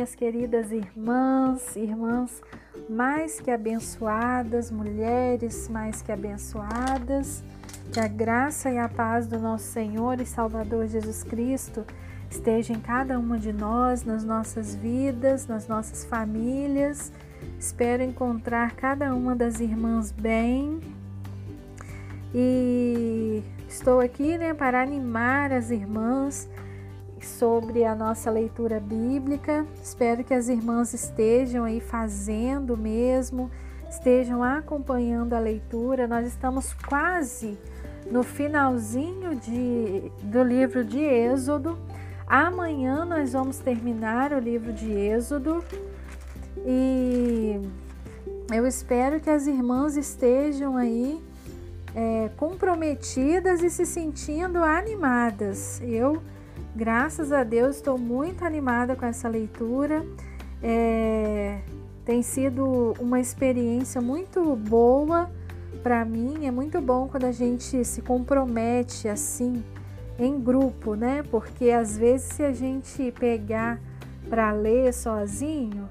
minhas queridas irmãs, irmãs mais que abençoadas, mulheres mais que abençoadas. Que a graça e a paz do nosso Senhor e Salvador Jesus Cristo esteja em cada uma de nós, nas nossas vidas, nas nossas famílias. Espero encontrar cada uma das irmãs bem. E estou aqui né, para animar as irmãs sobre a nossa leitura bíblica. Espero que as irmãs estejam aí fazendo mesmo, estejam acompanhando a leitura. Nós estamos quase no finalzinho de, do livro de Êxodo. Amanhã nós vamos terminar o livro de Êxodo e eu espero que as irmãs estejam aí é, comprometidas e se sentindo animadas. Eu, graças a Deus, estou muito animada com essa leitura. É, tem sido uma experiência muito boa para mim é muito bom quando a gente se compromete assim em grupo, né? Porque às vezes se a gente pegar para ler sozinho,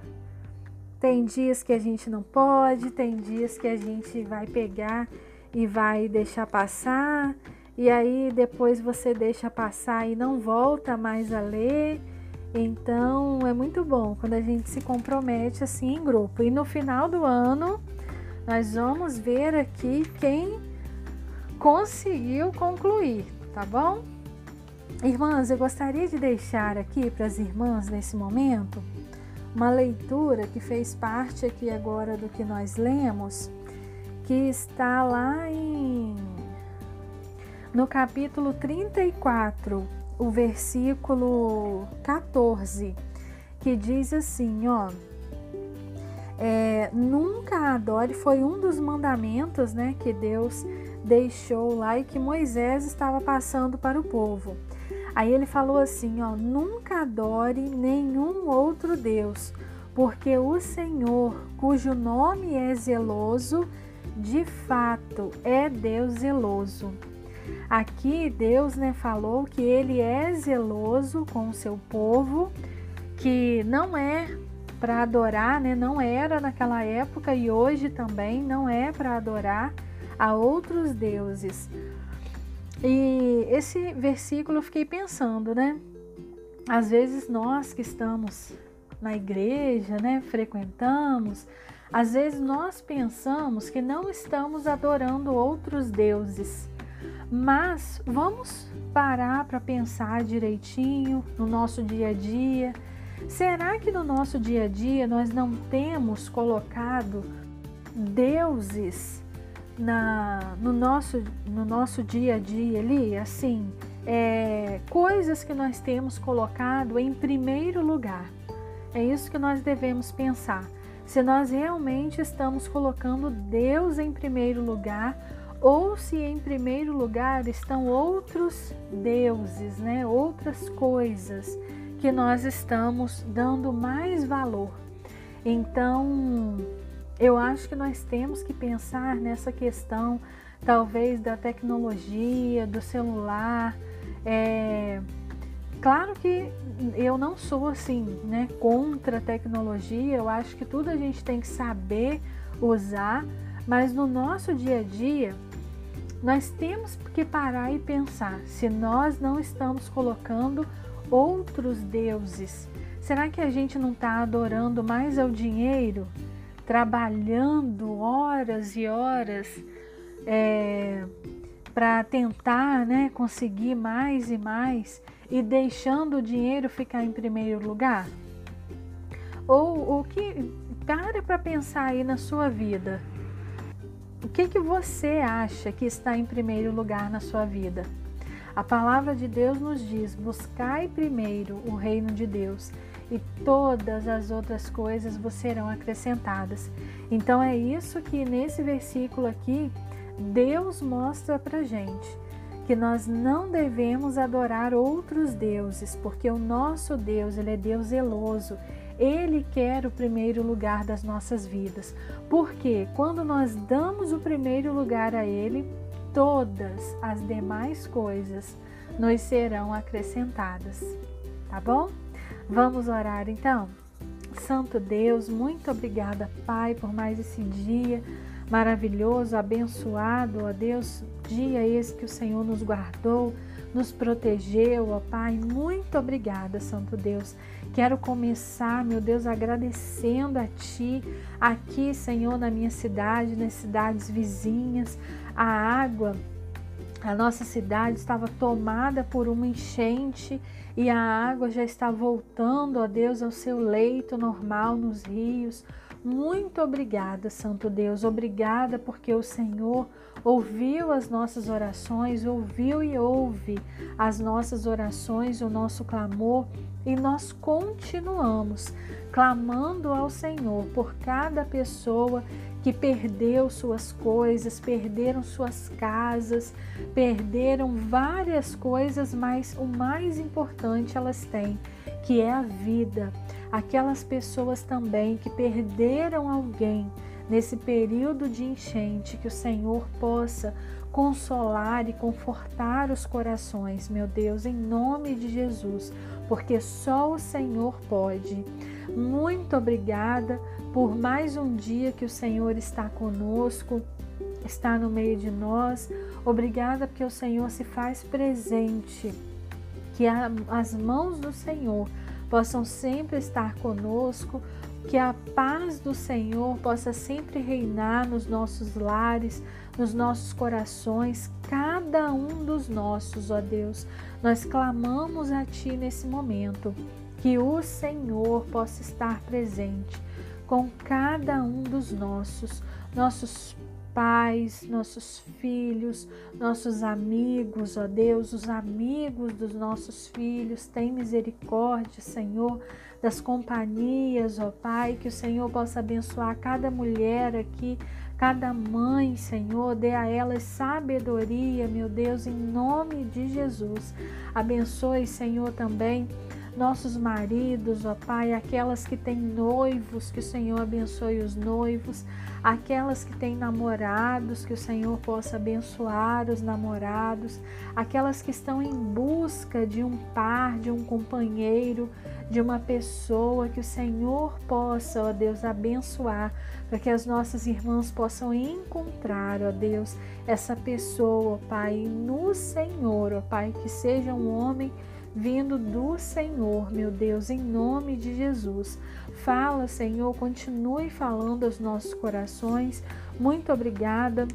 tem dias que a gente não pode, tem dias que a gente vai pegar e vai deixar passar, e aí depois você deixa passar e não volta mais a ler. Então é muito bom quando a gente se compromete assim em grupo. E no final do ano, nós vamos ver aqui quem conseguiu concluir, tá bom? Irmãs, eu gostaria de deixar aqui para as irmãs nesse momento uma leitura que fez parte aqui agora do que nós lemos, que está lá em no capítulo 34, o versículo 14, que diz assim, ó: é, nunca adore foi um dos mandamentos né, que Deus deixou lá e que Moisés estava passando para o povo. Aí ele falou assim: ó, nunca adore nenhum outro Deus, porque o Senhor, cujo nome é zeloso, de fato é Deus zeloso. Aqui Deus né, falou que ele é zeloso com o seu povo, que não é para adorar, né? Não era naquela época e hoje também não é para adorar a outros deuses. E esse versículo eu fiquei pensando, né? Às vezes nós que estamos na igreja, né, frequentamos, às vezes nós pensamos que não estamos adorando outros deuses. Mas vamos parar para pensar direitinho no nosso dia a dia Será que no nosso dia a dia nós não temos colocado deuses na, no, nosso, no nosso dia a dia ali, assim, é, coisas que nós temos colocado em primeiro lugar? É isso que nós devemos pensar. Se nós realmente estamos colocando Deus em primeiro lugar ou se em primeiro lugar estão outros deuses, né? outras coisas que nós estamos dando mais valor. Então, eu acho que nós temos que pensar nessa questão, talvez da tecnologia, do celular. É, claro que eu não sou assim, né, contra a tecnologia. Eu acho que tudo a gente tem que saber usar, mas no nosso dia a dia nós temos que parar e pensar se nós não estamos colocando outros deuses? Será que a gente não está adorando mais ao dinheiro, trabalhando horas e horas é, para tentar né, conseguir mais e mais e deixando o dinheiro ficar em primeiro lugar? Ou o que para para pensar aí na sua vida? O que, que você acha que está em primeiro lugar na sua vida? A palavra de Deus nos diz: buscai primeiro o reino de Deus e todas as outras coisas vos serão acrescentadas. Então é isso que nesse versículo aqui Deus mostra para gente que nós não devemos adorar outros deuses, porque o nosso Deus, ele é Deus zeloso. Ele quer o primeiro lugar das nossas vidas. Porque quando nós damos o primeiro lugar a ele, todas as demais coisas nos serão acrescentadas. Tá bom? Vamos orar então? Santo Deus, muito obrigada, Pai, por mais esse dia maravilhoso, abençoado, ó Deus, dia esse que o Senhor nos guardou, nos protegeu, ó Pai. Muito obrigada, Santo Deus. Quero começar, meu Deus, agradecendo a Ti, aqui, Senhor, na minha cidade, nas cidades vizinhas, a água. A nossa cidade estava tomada por uma enchente e a água já está voltando, ó Deus, ao seu leito normal nos rios. Muito obrigada, Santo Deus. Obrigada porque o Senhor ouviu as nossas orações, ouviu e ouve as nossas orações, o nosso clamor, e nós continuamos clamando ao Senhor por cada pessoa que perdeu suas coisas, perderam suas casas, perderam várias coisas, mas o mais importante elas têm, que é a vida. Aquelas pessoas também que perderam alguém nesse período de enchente, que o Senhor possa consolar e confortar os corações, meu Deus, em nome de Jesus, porque só o Senhor pode. Muito obrigada por mais um dia que o Senhor está conosco, está no meio de nós. Obrigada porque o Senhor se faz presente. Que as mãos do Senhor possam sempre estar conosco, que a paz do Senhor possa sempre reinar nos nossos lares, nos nossos corações, cada um dos nossos, ó Deus. Nós clamamos a Ti nesse momento, que o Senhor possa estar presente com cada um dos nossos, nossos pais, nossos filhos, nossos amigos, ó Deus, os amigos dos nossos filhos, tem misericórdia, Senhor, das companhias, ó Pai, que o Senhor possa abençoar cada mulher aqui, cada mãe, Senhor, dê a elas sabedoria, meu Deus, em nome de Jesus. Abençoe, Senhor, também nossos maridos, ó Pai, aquelas que têm noivos, que o Senhor abençoe os noivos, aquelas que têm namorados, que o Senhor possa abençoar os namorados, aquelas que estão em busca de um par, de um companheiro, de uma pessoa, que o Senhor possa, ó Deus, abençoar, para que as nossas irmãs possam encontrar, ó Deus, essa pessoa, ó Pai, no Senhor, ó Pai, que seja um homem vindo do Senhor, meu Deus, em nome de Jesus. Fala, Senhor, continue falando aos nossos corações. Muito obrigada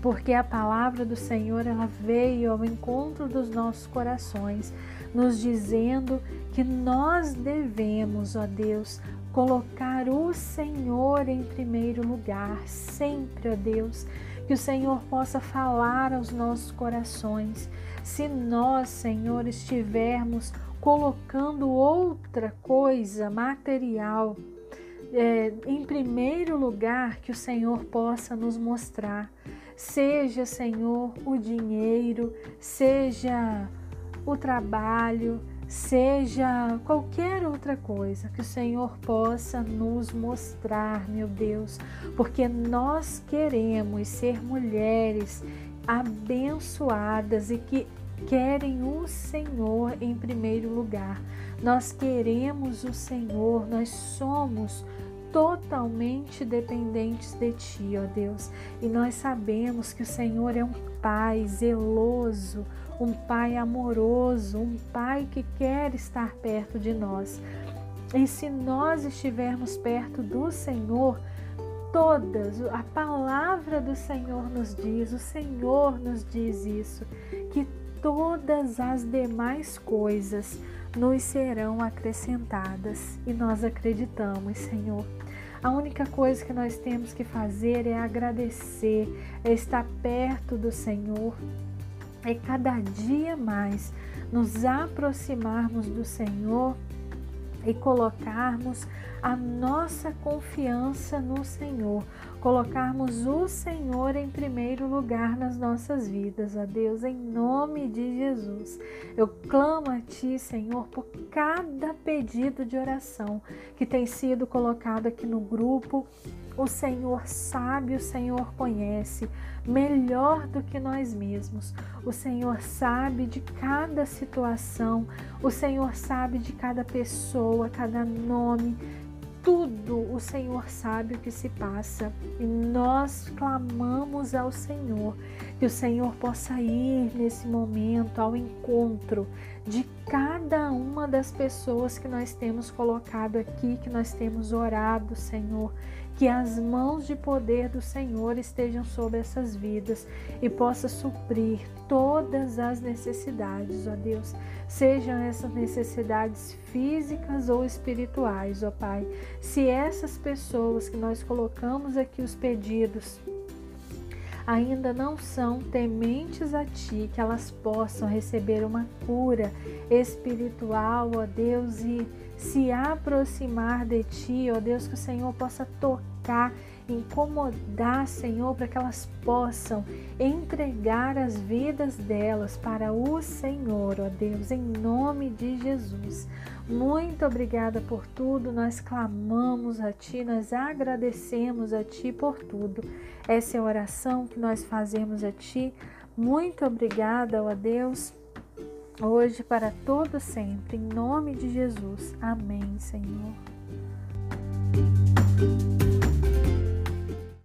porque a palavra do Senhor ela veio ao encontro dos nossos corações, nos dizendo que nós devemos, ó Deus, colocar o Senhor em primeiro lugar, sempre, ó Deus, que o Senhor possa falar aos nossos corações, se nós, Senhor, estivermos colocando outra coisa material é, em primeiro lugar, que o Senhor possa nos mostrar, seja, Senhor, o dinheiro, seja o trabalho, seja qualquer outra coisa que o Senhor possa nos mostrar, meu Deus, porque nós queremos ser mulheres abençoadas e que querem o Senhor em primeiro lugar. Nós queremos o Senhor, nós somos totalmente dependentes de Ti, ó Deus. E nós sabemos que o Senhor é um Pai zeloso, um Pai amoroso, um Pai que quer estar perto de nós. E se nós estivermos perto do Senhor, todas, a palavra do Senhor nos diz, o Senhor nos diz isso, todas as demais coisas nos serão acrescentadas e nós acreditamos, Senhor. A única coisa que nós temos que fazer é agradecer, é estar perto do Senhor, é cada dia mais nos aproximarmos do Senhor e colocarmos a nossa confiança no Senhor, colocarmos o Senhor em primeiro lugar nas nossas vidas, ó Deus, em nome de Jesus. Eu clamo a Ti, Senhor, por cada pedido de oração que tem sido colocado aqui no grupo, O Senhor sabe, o Senhor conhece melhor do que nós mesmos. O Senhor sabe de cada situação, o Senhor sabe de cada pessoa, cada nome, tudo o Senhor sabe o que se passa. E nós clamamos ao Senhor que o Senhor possa ir nesse momento ao encontro de cada uma das pessoas que nós temos colocado aqui, que nós temos orado, Senhor, que as mãos de poder do Senhor estejam sobre essas vidas e possa suprir todas as necessidades, ó Deus, sejam essas necessidades físicas ou espirituais, ó Pai. Se essas pessoas que nós colocamos aqui os pedidos ainda não são tementes a Ti, que elas possam receber uma cura espiritual, ó Deus, e se aproximar de Ti, ó Deus, que o Senhor possa tocar, incomodar, Senhor, para que elas possam entregar as vidas delas para o Senhor, ó Deus, em nome de Jesus. Muito obrigada por tudo, nós clamamos a Ti, nós agradecemos a Ti por tudo. Essa é a oração que nós fazemos a Ti. Muito obrigada, ó Deus hoje para todo sempre, em nome de Jesus. Amém, Senhor.